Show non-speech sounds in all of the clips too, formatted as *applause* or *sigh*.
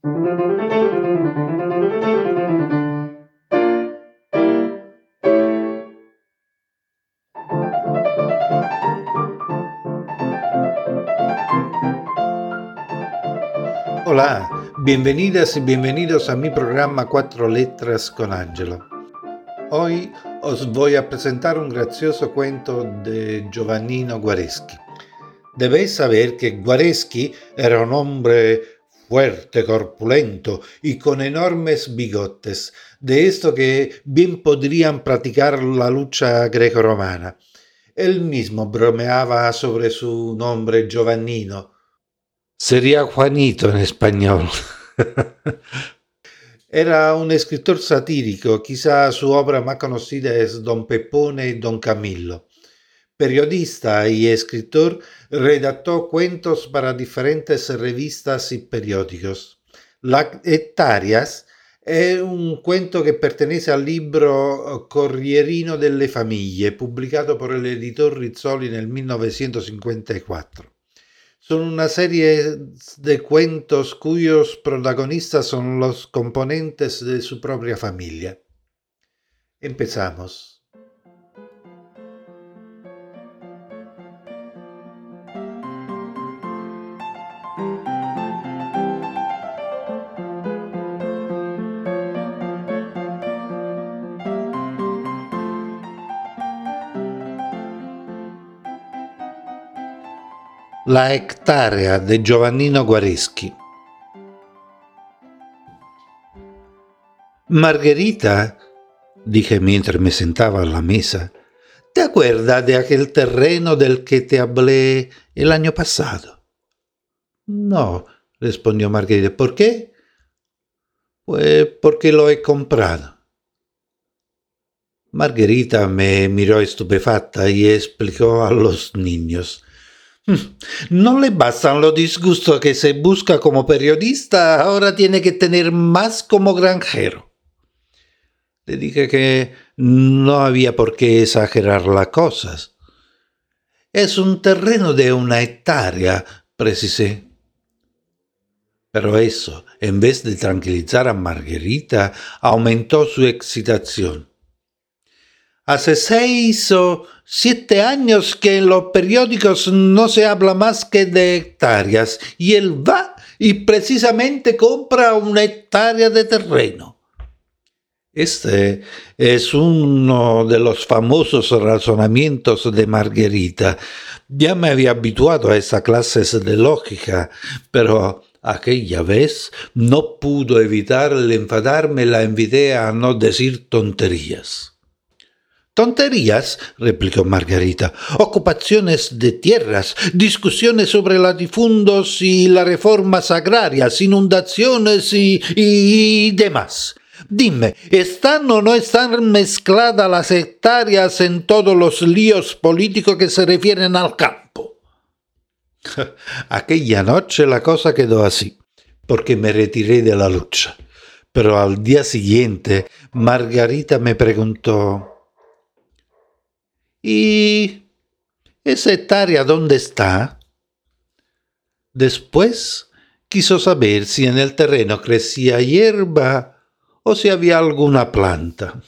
Hola, bienvenidas y bienvenidos a mi programa Cuatro Letras con Angelo. Hoy os voy a presentar un gracioso cuento de Giovannino Guareschi. Debéis saber que Guareschi era un hombre fuerte, corpulento y con enormes bigotes, de esto que bien podrían practicar la lucha greco-romana. Él mismo bromeaba sobre su nombre Giovannino, Sería Juanito en español. *laughs* Era un escritor satírico, quizá su obra más conocida es Don Pepone y Don Camillo. Periodista y escritor, redactó cuentos para diferentes revistas y periódicos. La Hectáreas es un cuento que pertenece al libro Corrierino delle Famiglie, por el editor Rizzoli en el 1954. Son una serie de cuentos cuyos protagonistas son los componentes de su propia familia. Empezamos. La hectárea de Giovannino Guareschi. Margherita, dije mientras me sentaba a la mesa, ¿te acuerdas de aquel terreno del que te hablé el año pasado? No, respondió Margherita. ¿Por qué? Pues porque lo he comprado. Margherita me miró estupefacta y explicó a los niños no le bastan los disgustos que se busca como periodista, ahora tiene que tener más como granjero. Le dije que no había por qué exagerar las cosas. Es un terreno de una hectárea, precisé. Pero eso, en vez de tranquilizar a Margarita, aumentó su excitación. Hace seis o siete años que en los periódicos no se habla más que de hectáreas y él va y precisamente compra una hectárea de terreno. Este es uno de los famosos razonamientos de Margarita. Ya me había habituado a esas clases de lógica, pero aquella vez no pudo evitar el enfadarme la envidia a no decir tonterías. Tonterías, replicó Margarita. Ocupaciones de tierras, discusiones sobre latifundos y las reformas agrarias, inundaciones y, y, demás. Dime, ¿están o no están mezcladas las hectáreas en todos los líos políticos que se refieren al campo? *laughs* Aquella noche la cosa quedó así, porque me retiré de la lucha. Pero al día siguiente, Margarita me preguntó ¿Y esa hectárea dónde está? Después quiso saber si en el terreno crecía hierba o si había alguna planta.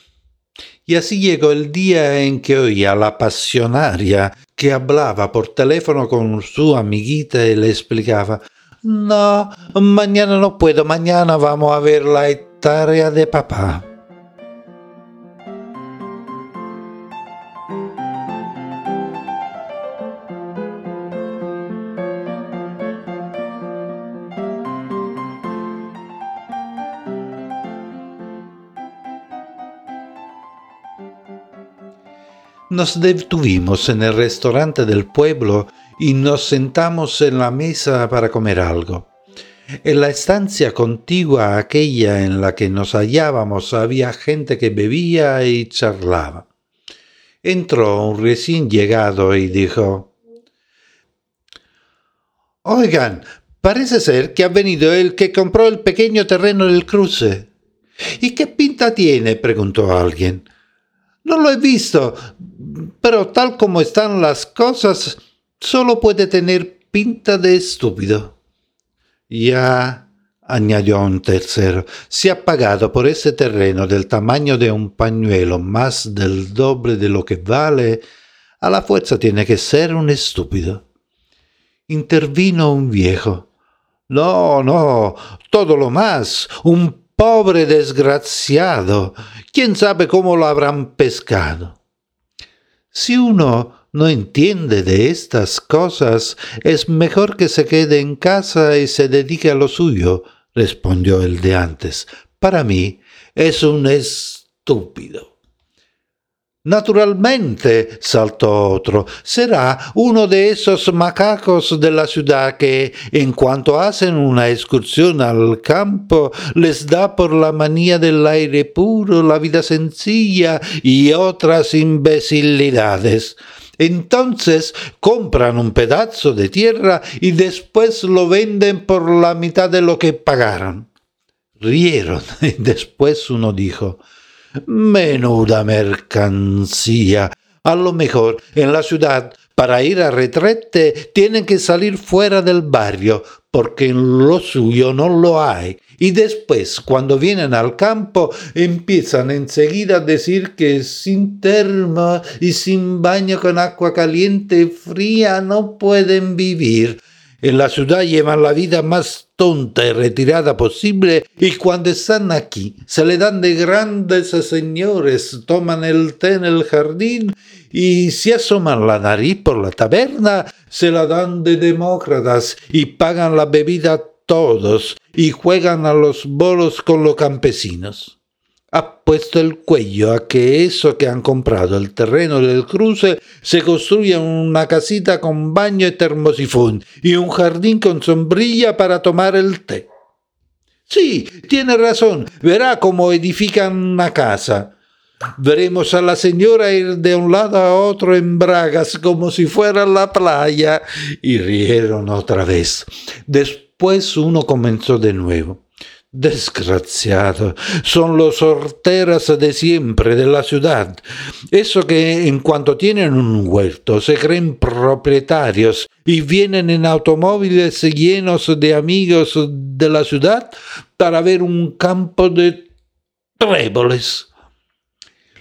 Y así llegó el día en que oía a la pasionaria que hablaba por teléfono con su amiguita y le explicaba No, mañana no puedo, mañana vamos a ver la hectárea de papá. Nos detuvimos en el restaurante del pueblo y nos sentamos en la mesa para comer algo. En la estancia contigua a aquella en la que nos hallábamos había gente que bebía y charlaba. Entró un recién llegado y dijo Oigan, parece ser que ha venido el que compró el pequeño terreno del cruce. ¿Y qué pinta tiene? preguntó alguien. No lo he visto, pero tal como están las cosas, solo puede tener pinta de estúpido. Ya añadió un tercero, si ha pagado por ese terreno del tamaño de un pañuelo más del doble de lo que vale, a la fuerza tiene que ser un estúpido. Intervino un viejo. No, no, todo lo más, un pobre desgraciado. ¿Quién sabe cómo lo habrán pescado? Si uno no entiende de estas cosas, es mejor que se quede en casa y se dedique a lo suyo, respondió el de antes. Para mí es un estúpido. Naturalmente, saltó otro, será uno de esos macacos de la ciudad que, en cuanto hacen una excursión al campo, les da por la manía del aire puro, la vida sencilla y otras imbecilidades. Entonces compran un pedazo de tierra y después lo venden por la mitad de lo que pagaron. Rieron *laughs* y después uno dijo, Menuda mercancía. A lo mejor en la ciudad, para ir a retrete, tienen que salir fuera del barrio, porque en lo suyo no lo hay. Y después, cuando vienen al campo, empiezan enseguida a decir que sin termo y sin baño con agua caliente y fría no pueden vivir. En la ciudad llevan la vida más tonta y retirada posible y cuando están aquí se le dan de grandes señores, toman el té en el jardín y si asoman la nariz por la taberna se la dan de demócratas y pagan la bebida todos y juegan a los bolos con los campesinos ha puesto el cuello a que eso que han comprado el terreno del cruce se construya una casita con baño y termosifón y un jardín con sombrilla para tomar el té. Sí, tiene razón, verá cómo edifican una casa. Veremos a la señora ir de un lado a otro en bragas como si fuera la playa. Y rieron otra vez. Después uno comenzó de nuevo. Desgraciado, son los horteras de siempre de la ciudad. Eso que en cuanto tienen un huerto se creen propietarios y vienen en automóviles llenos de amigos de la ciudad para ver un campo de tréboles.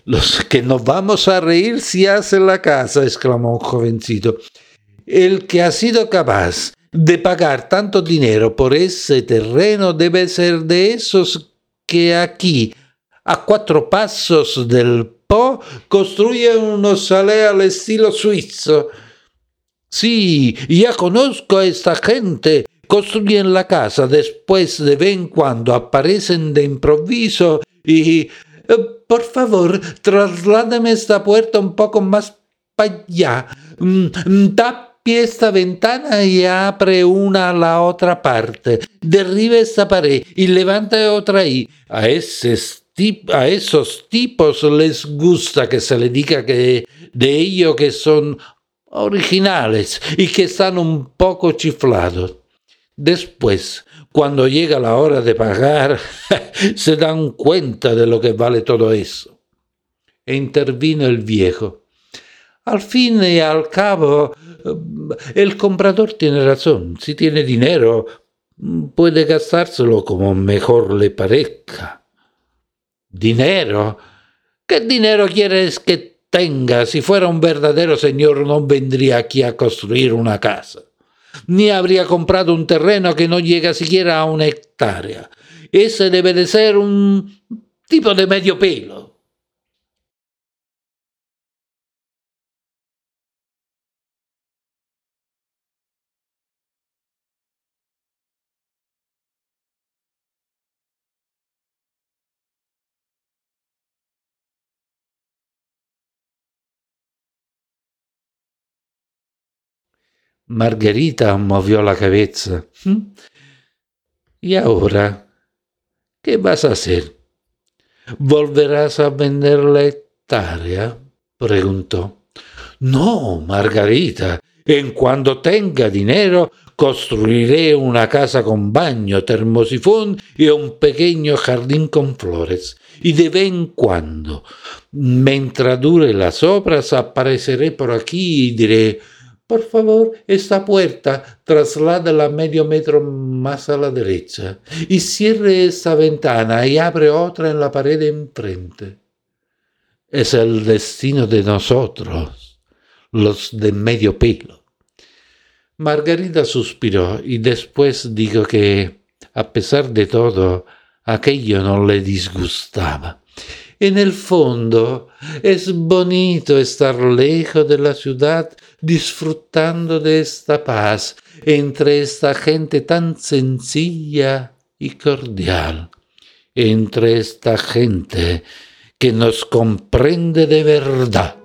Los que nos vamos a reír si hace la casa, exclamó un jovencito. El que ha sido capaz de pagar tanto dinero por ese terreno debe ser de esos que aquí, a cuatro pasos del Po, construyen unos salés al estilo suizo. Sí, ya conozco a esta gente. Construyen la casa, después de vez en cuando aparecen de improviso y... Eh, por favor, trasládame esta puerta un poco más para allá. Mm, esta ventana y abre una a la otra parte. Derribe esta pared y levanta otra ahí. A, esos tipos les gusta que se le diga que de ellos que son originales y que están un poco chiflados. Después, cuando llega la hora de pagar, *laughs* se dan cuenta de lo que vale todo eso. E intervino el viejo. Al fin y al cabo, el comprador tiene razón. Si tiene dinero, puede gastárselo como mejor le parezca. ¿Dinero? ¿Qué dinero quieres que tenga? Si fuera un verdadero señor no vendría aquí a construir una casa. Ni habría comprado un terreno que no llega siquiera a una hectárea. Ese debe de ser un tipo de medio pelo. Margarita movió la cabeza. ¿Mm? ¿Y ahora? ¿Qué vas a hacer? ¿Volverás a vender la hectárea? preguntó. No, Margarita. En cuanto tenga dinero, construiré una casa con baño, termosifón y un pequeño jardín con flores. Y de vez en cuando, mientras dure las obras, apareceré por aquí y diré Por favor, esta puerta trasládala medio metro más a la derecha y cierre esta ventana y abre otra en la pared enfrente. Es el destino de nosotros, los de medio pelo. Margarita suspiró y después dijo que, a pesar de todo, aquello no le disgustaba. En el fondo, es bonito estar lejos de la ciudad disfrutando de esta paz entre esta gente tan sencilla y cordial, entre esta gente que nos comprende de verdad.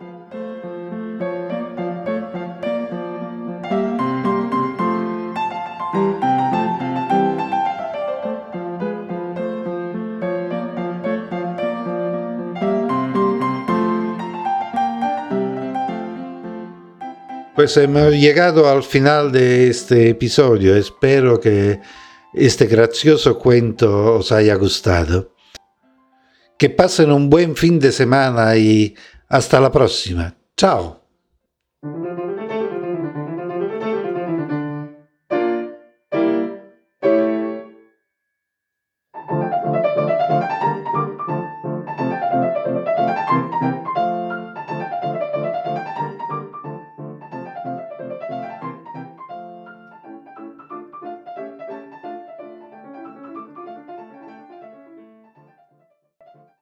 Pues hemos llegado al final de este episodio. Espero que este gracioso cuento os haya gustado. Que pasen un buen fin de semana y hasta la próxima. Chao.